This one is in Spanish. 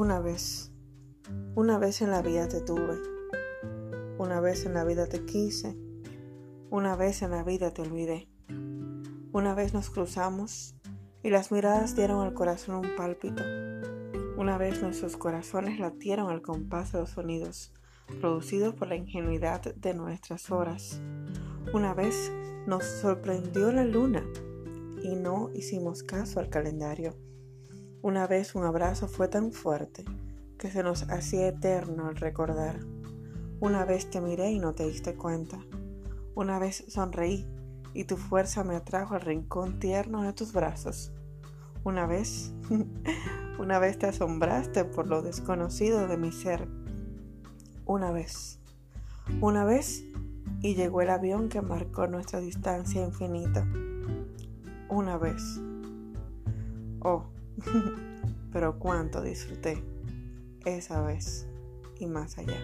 una vez en la vida te tuve, una vez en la vida te quise, una vez en la vida te olvidé. Una vez nos cruzamos y las miradas dieron al corazón un pálpito. Una vez nuestros corazones latieron al compás de los sonidos producidos por la ingenuidad de nuestras horas. Una vez nos sorprendió la luna y no hicimos caso al calendario. Una vez un abrazo fue tan fuerte que se nos hacía eterno al recordar. Una vez te miré y no te diste cuenta. Una vez sonreí y tu fuerza me atrajo al rincón tierno de tus brazos. Una vez, una vez te asombraste por lo desconocido de mi ser. Una vez, una vez y llegó el avión que marcó nuestra distancia infinita. Una vez. Oh, pero cuánto disfruté esa vez y más allá.